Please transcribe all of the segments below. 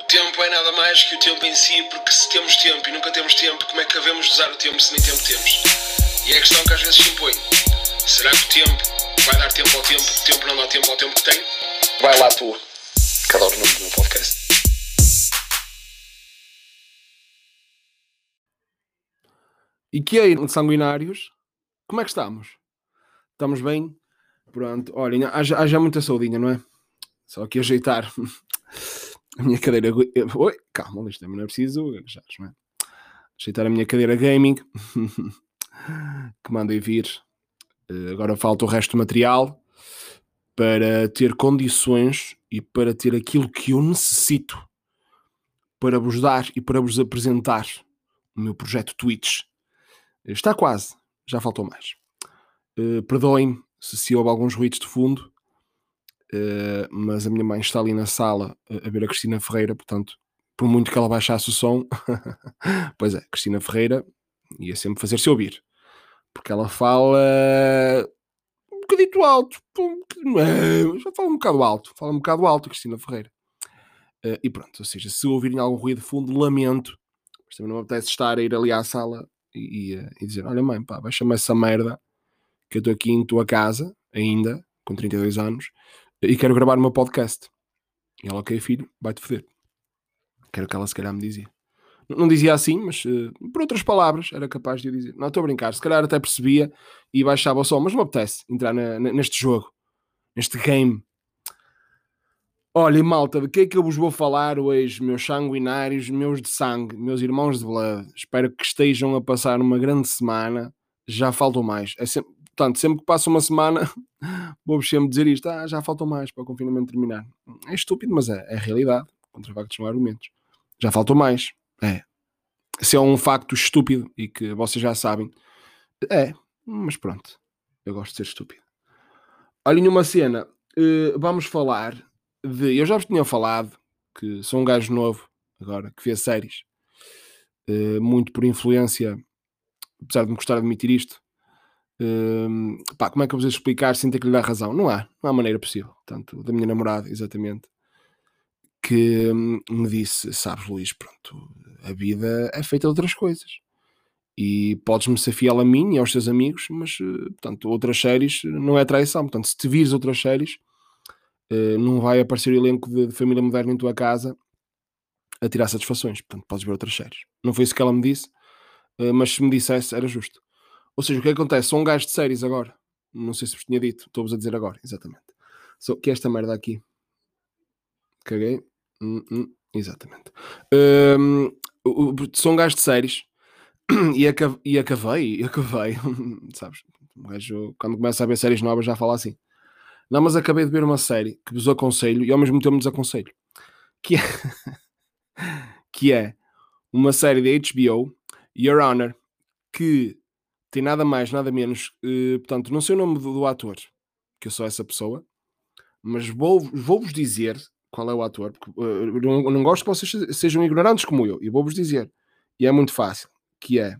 O tempo é nada mais que o tempo em si, porque se temos tempo e nunca temos tempo, como é que devemos usar o tempo se nem tempo temos? E é a questão que às vezes se impõe. Será que o tempo vai dar tempo ao tempo, o tempo não dá tempo ao tempo que tem? Vai lá tu, que adoro o nome do meu podcast. E que aí, sanguinários, como é que estamos? Estamos bem? Pronto, olhem, haja, haja muita saudinha, não é? Só que ajeitar a minha cadeira. Oi, calma, isto também não é preciso agachares, não é? Ajeitar a minha cadeira gaming que mandei vir. Eh, Agora falta o resto do material para ter condições e para ter aquilo que eu necessito para vos dar e para vos apresentar o meu projeto Twitch. Está quase, já faltou mais. Uh, Perdoem se se houve alguns ruídos de fundo, uh, mas a minha mãe está ali na sala a, a ver a Cristina Ferreira, portanto, por muito que ela baixasse o som, pois é, Cristina Ferreira ia sempre fazer-se ouvir, porque ela fala um bocadito alto, é, já fala um bocado alto, fala um bocado alto, Cristina Ferreira. Uh, e pronto, ou seja, se ouvirem algum ruído de fundo, lamento, mas também não me apetece estar a ir ali à sala e, e, e dizer: Olha, mãe, pá, baixa-me essa merda que eu estou aqui em tua casa, ainda, com 32 anos, e quero gravar o meu podcast. E ela, ok, filho, vai-te foder. Quero que ela se calhar me dizia. Não dizia assim, mas uh, por outras palavras era capaz de eu dizer. Não estou a brincar, se calhar até percebia e baixava o som, mas não me apetece entrar na- na- neste jogo, neste game. Olha, malta, de que é que eu vos vou falar hoje, meus sanguinários, meus de sangue, meus irmãos de blood? Espero que estejam a passar uma grande semana. Já faltam mais. É sempre, portanto, sempre que passa uma semana, vou-vos sempre dizer isto. Ah, já faltam mais para o confinamento terminar. É estúpido, mas é, é realidade. Contra factos não argumentos. Já faltam mais. É. Se é um facto estúpido e que vocês já sabem, é. Mas pronto. Eu gosto de ser estúpido. Olhem uma cena. eh, vamos falar de. Eu já vos tinha falado que sou um gajo novo agora que vê séries, eh, muito por influência, apesar de me gostar de admitir isto. Hum, pá, como é que eu vos explicar sem ter que lhe dar razão? Não há, não há maneira possível. Tanto da minha namorada, exatamente, que hum, me disse: Sabes, Luís, pronto, a vida é feita de outras coisas. E podes-me ser fiel a mim e aos teus amigos, mas, eh, portanto, outras séries não é traição. Portanto, se te vires outras séries, Uh, não vai aparecer o elenco de, família moderna em tua casa a tirar satisfações. Portanto, podes ver outras séries. Não foi isso que ela me disse, uh, mas se me dissesse, era justo. Ou seja, o que acontece? Sou um gajo de séries agora. Não sei se vos tinha dito, estou-vos a dizer agora, exatamente. Sou que é esta merda aqui. Caguei. Hum, hum, exatamente. Um, sou um gajo de séries e, e acabei, e acabei, sabes? Um gajo, quando começa a ver séries novas, já fala assim. Não, mas acabei de ver uma série que vos aconselho e ao mesmo tempo desaconselho. Que é, que é uma série da HBO, Your Honor, que tem nada mais, nada menos. eh, portanto, não sei o nome do, do ator, que eu sou essa pessoa, mas vou- vou-vos dizer qual é o ator, porque eu não, não gosto que vocês se- sejam ignorantes como eu, e vou-vos dizer. E é muito fácil, que é.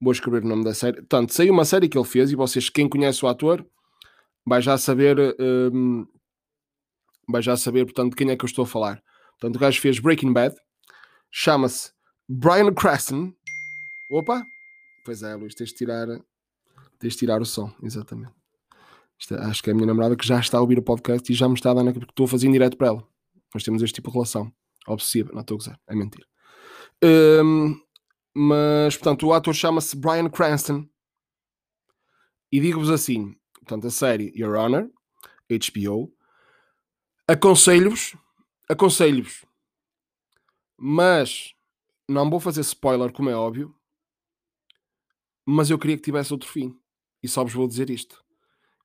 Vou escrever o nome da série. Portanto, sei uma série que ele fez, e vocês, quem conhece o ator, vai já saber hum, vai já saber portanto de quem é que eu estou a falar portanto o gajo fez Breaking Bad chama-se Brian Cranston opa pois é Luís tens de tirar tens de tirar o som exatamente. Isto é- acho que é a minha namorada que já está a ouvir o podcast e já me está a dar na porque estou a fazer em direto para ela. Nós temos este tipo de relação. Obsessiva não estou a gozar é mentira. Hum, mas portanto o ator chama-se Brian Cranston. E digo-vos assim portanto, a série Your Honor, HBO, aconselho-vos, aconselho-vos, mas não vou fazer spoiler, como é óbvio, mas eu queria que tivesse outro fim, e só vos vou dizer isto.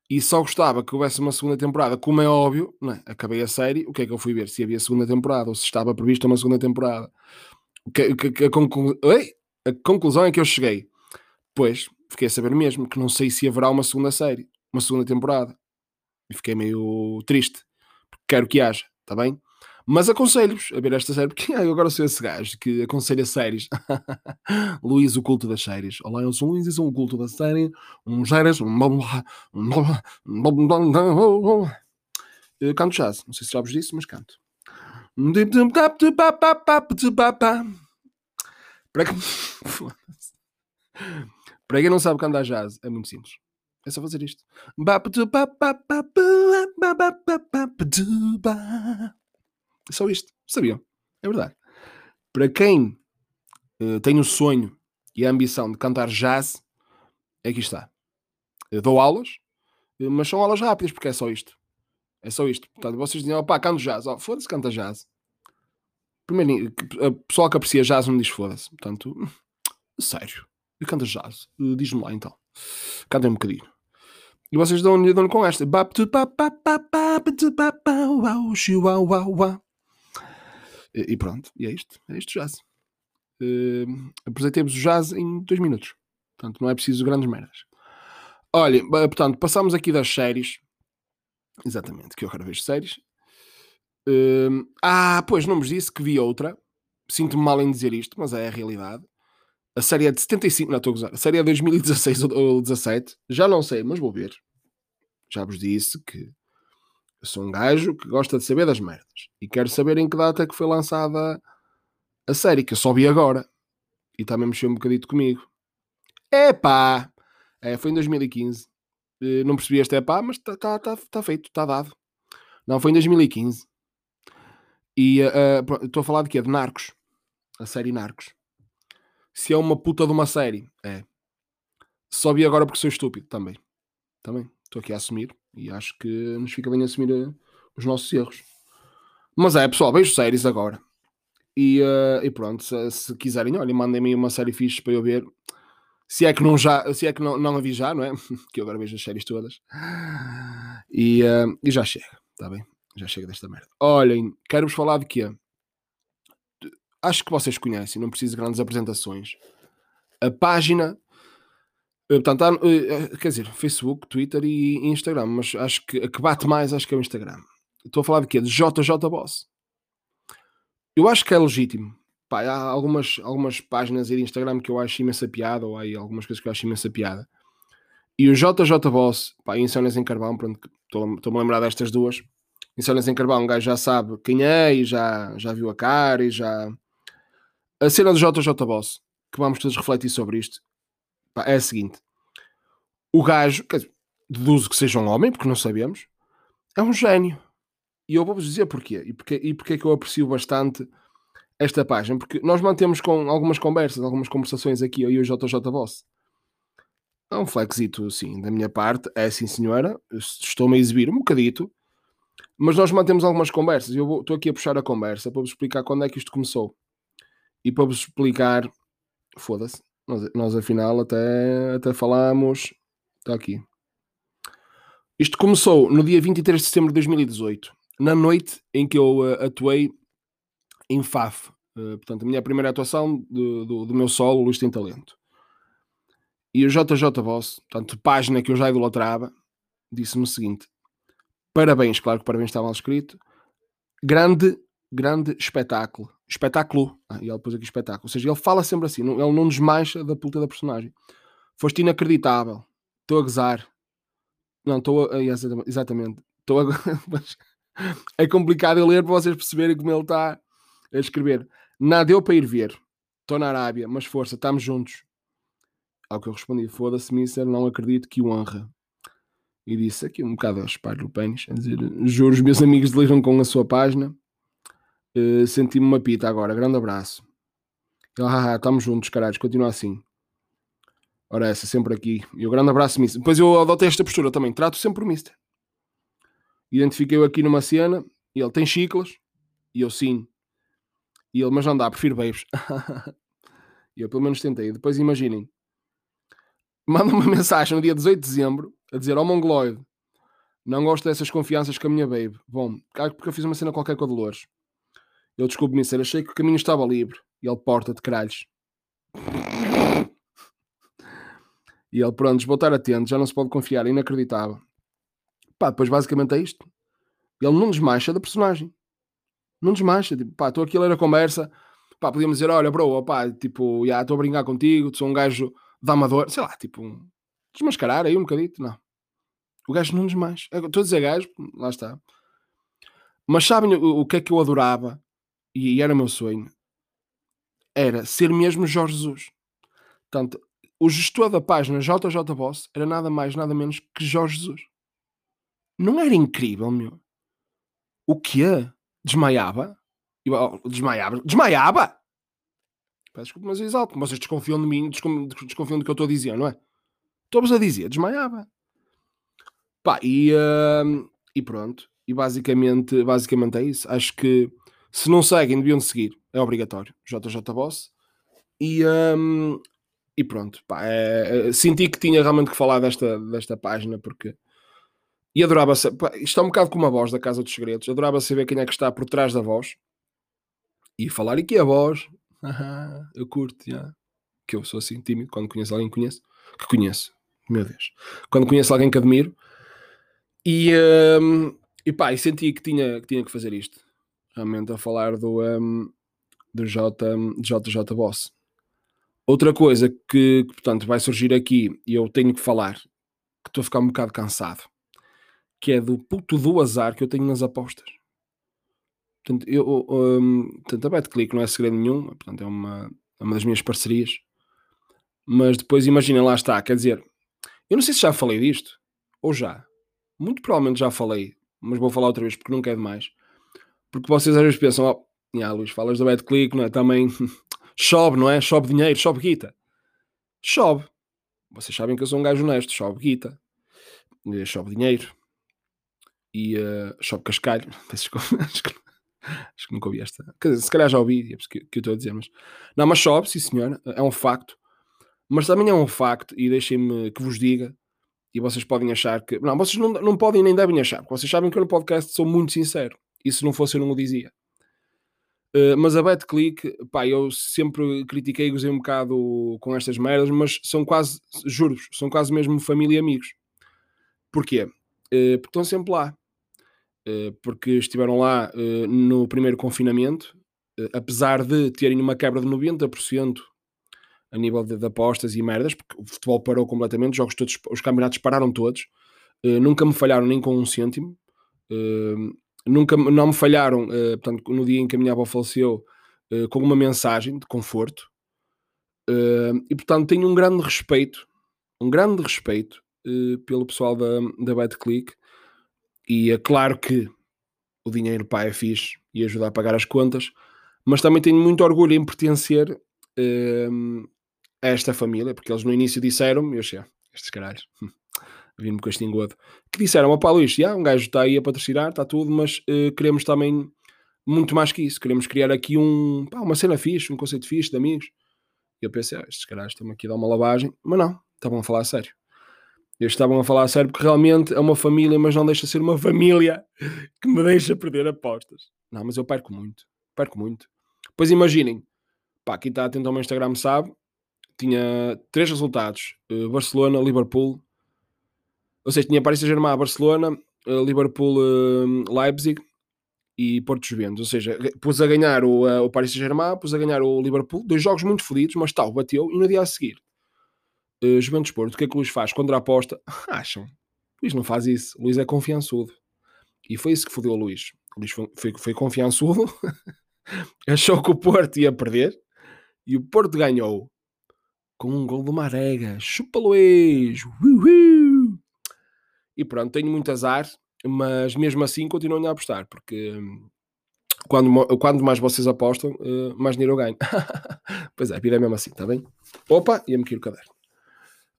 E só gostava que houvesse uma segunda temporada, como é óbvio, não é? acabei a série, o que é que eu fui ver? Se havia segunda temporada, ou se estava prevista uma segunda temporada. Que, que- que- a, conclu... Ei! a conclusão é que eu cheguei. Pois, fiquei a saber mesmo que não sei se haverá uma segunda série, uma segunda temporada. E fiquei meio triste, porque quero que haja, está bem? Mas aconselho-vos a ver esta série, porque eu agora sou esse gajo que aconselha séries. Luís, o culto das séries. Olá, eu sou o Luís e sou o culto da série. Um blá. Eu canto jazz, não sei se já vos disse, mas canto. Para quem... Para quem não sabe cantar jazz, é muito simples. É só fazer isto. É só isto. Sabiam? É verdade. Para quem uh, tem o sonho e a ambição de cantar jazz, aqui está. Eu dou aulas, mas são aulas rápidas, porque é só isto. É só isto. Portanto, vocês dizem, opá, canto jazz. Oh, foda-se, canta jazz. Primeiro, a pessoa que aprecia jazz não diz foda-se. Portanto, sério. Eu canto jazz. Diz-me lá então. Cantem um bocadinho. E vocês dão-lhe dão com esta. E pronto, e é isto. É isto jazz. Uh, apresentei-vos o jazz em dois minutos. Portanto, não é preciso grandes merdas. Olhem, portanto, passamos aqui das séries. Exatamente, que eu quero ver séries. Uh, ah, pois, não vos disse que vi outra. Sinto-me mal em dizer isto, mas é a realidade. A série é de 75, não estou a gozar. A série é de 2016 ou 17. Já não sei, mas vou ver. Já vos disse que eu sou um gajo que gosta de saber das merdas. E quero saber em que data é que foi lançada a série, que eu só vi agora. E também mexeu um bocadito comigo. Epá! É, foi em 2015. Eh, não percebi este epá, mas está tá, tá, tá feito, está dado. Não, foi em 2015. E uh, estou a falar de quê? De Narcos. A série Narcos se é uma puta de uma série. É. Só vi agora porque sou estúpido também. Também. Estou aqui a assumir e acho que nos fica bem assumir uh, os nossos erros. Mas é, pessoal, vejo séries agora. E, uh, e pronto, se, se quiserem, olha, mandem-me uma série fixe para eu ver. Se é que não já, se é que não, não a vi já, não é? que eu agora vejo as séries todas. E, uh, e já chega, está bem? Já chega desta merda. Olhem, quero-vos falar de quê? acho que vocês conhecem, não preciso de grandes apresentações. A página, eh, portanto, há, eh, eh, quer dizer, Facebook, Twitter e Instagram, mas acho que a que bate mais acho que é o Instagram. Estou a falar de quê? De JJ Boss. Eu acho que é legítimo. Pá, há algumas, algumas páginas aí de Instagram que eu acho imensa piada, ou há aí algumas coisas que eu acho imensa piada. E o JJ Boss, pá, Insónias em Carvão, pronto, estou-me a lembrar destas duas. Insónias em Carvão, um gajo já sabe quem é e já, já viu a cara e já, a cena do JJ Boss, que vamos todos refletir sobre isto, é a seguinte: o gajo, quer dizer, deduzo que seja um homem, porque não sabemos, é um gênio. E eu vou-vos dizer porquê. E porquê, e porquê que eu aprecio bastante esta página. Porque nós mantemos com algumas conversas, algumas conversações aqui, eu e o JJ Boss. É um flexito, sim, da minha parte. É sim, senhora. Estou-me a exibir um bocadito. Mas nós mantemos algumas conversas. Eu estou aqui a puxar a conversa para vos explicar quando é que isto começou. E para vos explicar, foda-se, nós, nós afinal até, até falámos. Está aqui. Isto começou no dia 23 de setembro de 2018, na noite em que eu uh, atuei em FAF. Uh, portanto, a minha primeira atuação do, do, do meu solo, Luís Tem Talento. E o JJ Boss, portanto, página que eu já idolatrava, disse-me o seguinte: parabéns, claro que parabéns está mal escrito, grande, grande espetáculo espetáculo. Ah, e ele pôs aqui espetáculo. Ou seja, ele fala sempre assim, não, ele não desmancha da puta da personagem. Foste inacreditável. Estou a gozar. Não, estou a. Exatamente. Estou a. é complicado eu ler para vocês perceberem como ele está a escrever. Nada deu para ir ver. Estou na Arábia, mas força, estamos juntos. Ao que eu respondi, foda-se, Mister, não acredito que o honra. E disse aqui um bocado a espalho o pênis, a dizer, juro, os meus amigos deliram com a sua página Uh, Senti-me uma pita agora. Grande abraço. Ele, haha, estamos juntos, caralho. Continua assim. Ora, essa, sempre aqui. E o grande abraço, Mister. Depois eu adotei esta postura também. Trato sempre por Mister. Identifiquei-o aqui numa cena. E ele tem chiclas. E eu sim. E ele, mas não dá, prefiro babes. e eu pelo menos tentei. Depois imaginem. Manda uma mensagem no dia 18 de dezembro a dizer ao oh, Mongoloid. Não gosto dessas confianças com a minha babe. Bom, porque eu fiz uma cena qualquer com a Dolores. Eu desculpe, Mister, achei que o caminho estava livre. E ele, porta de caralhos. E ele, pronto, estar atento, já não se pode confiar, é inacreditável. Pá, depois basicamente é isto. Ele não desmancha da personagem. Não desmancha. Tipo, pá, estou aqui a ler a conversa. Pá, podíamos dizer, olha, bro, pá, tipo, já estou a brincar contigo, sou um gajo de amador. Sei lá, tipo, um... desmascarar aí um bocadito. Não. O gajo não desmancha. Estou a dizer gajo, lá está. Mas sabem o, o que é que eu adorava e era o meu sonho, era ser mesmo Jorge Jesus. Portanto, o gestor da página JJ Boss era nada mais, nada menos que Jorge Jesus. Não era incrível, meu? O quê? Desmaiava? Desmaiava? Desmaiava? Peço desculpa, mas é exalto. Vocês desconfiam de mim, desconfiam do que eu estou a dizer, não é? Estou-vos a dizer, desmaiava. Pá, e, uh, e pronto. E basicamente, basicamente é isso. Acho que se não seguem, deviam seguir. É obrigatório. JJ Boss. E, um, e pronto. Pá, é, é, senti que tinha realmente que falar desta, desta página porque. E adorava saber. Isto é um bocado como a voz da Casa dos Segredos. Adorava saber quem é que está por trás da voz e falar. E que é a voz? eu curto, já. Que eu sou assim tímido quando conheço alguém que conheço. Que conheço. Meu Deus. Quando conheço alguém que admiro. E, um, e pá, e senti que tinha, que tinha que fazer isto realmente a falar do, um, do J, JJ Boss. Outra coisa que, que, portanto, vai surgir aqui e eu tenho que falar, que estou a ficar um bocado cansado, que é do puto do azar que eu tenho nas apostas. Portanto, eu, um, portanto, a BetClick não é segredo nenhum, portanto, é uma, é uma das minhas parcerias. Mas depois imaginem, lá está, quer dizer, eu não sei se já falei disto, ou já. Muito provavelmente já falei, mas vou falar outra vez porque nunca é demais. Porque vocês às vezes pensam, ó, oh, ah, Luís, falas do BetClick, não é? Também chove, não é? Chove dinheiro, chove guita. Chove. Vocês sabem que eu sou um gajo honesto, chove guita. Chove dinheiro. E uh, cascalho. Acho que, acho que nunca ouvi esta. Quer dizer, se calhar já ouvi, é que, que eu estou a dizer, mas. Não, mas chove, sim senhor, é um facto. Mas também é um facto, e deixem-me que vos diga, e vocês podem achar que. Não, vocês não, não podem nem devem achar, porque vocês sabem que eu no podcast sou muito sincero. E se não fosse, eu não o dizia. Uh, mas a BetClick, pá, eu sempre critiquei e gozei um bocado com estas merdas, mas são quase, juro são quase mesmo família e amigos. Porquê? Uh, porque estão sempre lá. Uh, porque estiveram lá no primeiro confinamento, apesar de terem uma quebra de 90% a nível de, de, apostas e merdas, porque o futebol parou completamente, os jogos todos, os campeonatos pararam todos, nunca me falharam nem com um cêntimo nunca não me falharam, uh, portanto, no dia em que a minha avó faleceu, uh, com uma mensagem de conforto. Uh, e portanto tenho um grande respeito, um grande respeito pelo pessoal da, da BetClick. E é claro que o dinheiro pá é fixe e ajuda a pagar as contas, mas também tenho muito orgulho em pertencer a esta família, porque eles no início disseram-me, eu sei, estes caralhos, vim-me com este engodo, que disseram, opá Luís, já, um gajo está aí a patrocinar, está tudo, mas uh, queremos também muito mais que isso, queremos criar aqui um, pá, uma cena fixe, um conceito fixe de amigos. E eu pensei, ah, estes caras estão aqui a dar uma lavagem, mas não, estavam a falar a sério. Eles estavam a falar a sério porque realmente é uma família, mas não deixa de ser uma família que me deixa perder apostas. Não, mas eu perco muito, perco muito. Pois imaginem, pá, quem está atento ao meu Instagram sabe, tinha três resultados: uh, Barcelona, Liverpool, ou seja, tinha Paris Saint-Germain, Barcelona, eh, Liverpool, eh, Leipzig e Porto Juventus. Ou seja, pus a ganhar o, eh, o Paris Saint-Germain, pus a ganhar o Liverpool. Dois jogos muito fodidos, mas tal, bateu. E no dia a seguir, Juventus Porto, o que é que o Luís faz? Contra a aposta, acham. Luís não faz isso. Luís é confiançudo. E foi isso que fodeu o Luís. O Luís foi, foi, foi confiançudo. Achou que o Porto ia perder. E o Porto ganhou. Com um gol do Marega. Chupa Luís! Uhul! E pronto, tenho muito azar, mas mesmo assim continuo a apostar, porque hum, quando, quando mais vocês apostam, uh, mais dinheiro eu ganho. pois é, vida é mesmo assim, está bem? Opa, ia-me cair o caderno.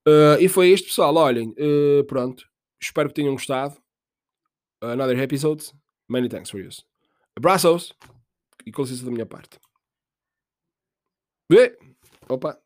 Uh, e foi isto, pessoal. Olhem, uh, pronto. Espero que tenham gostado. Another episode. Many thanks for this. Abraços! E com licença da minha parte. Opa!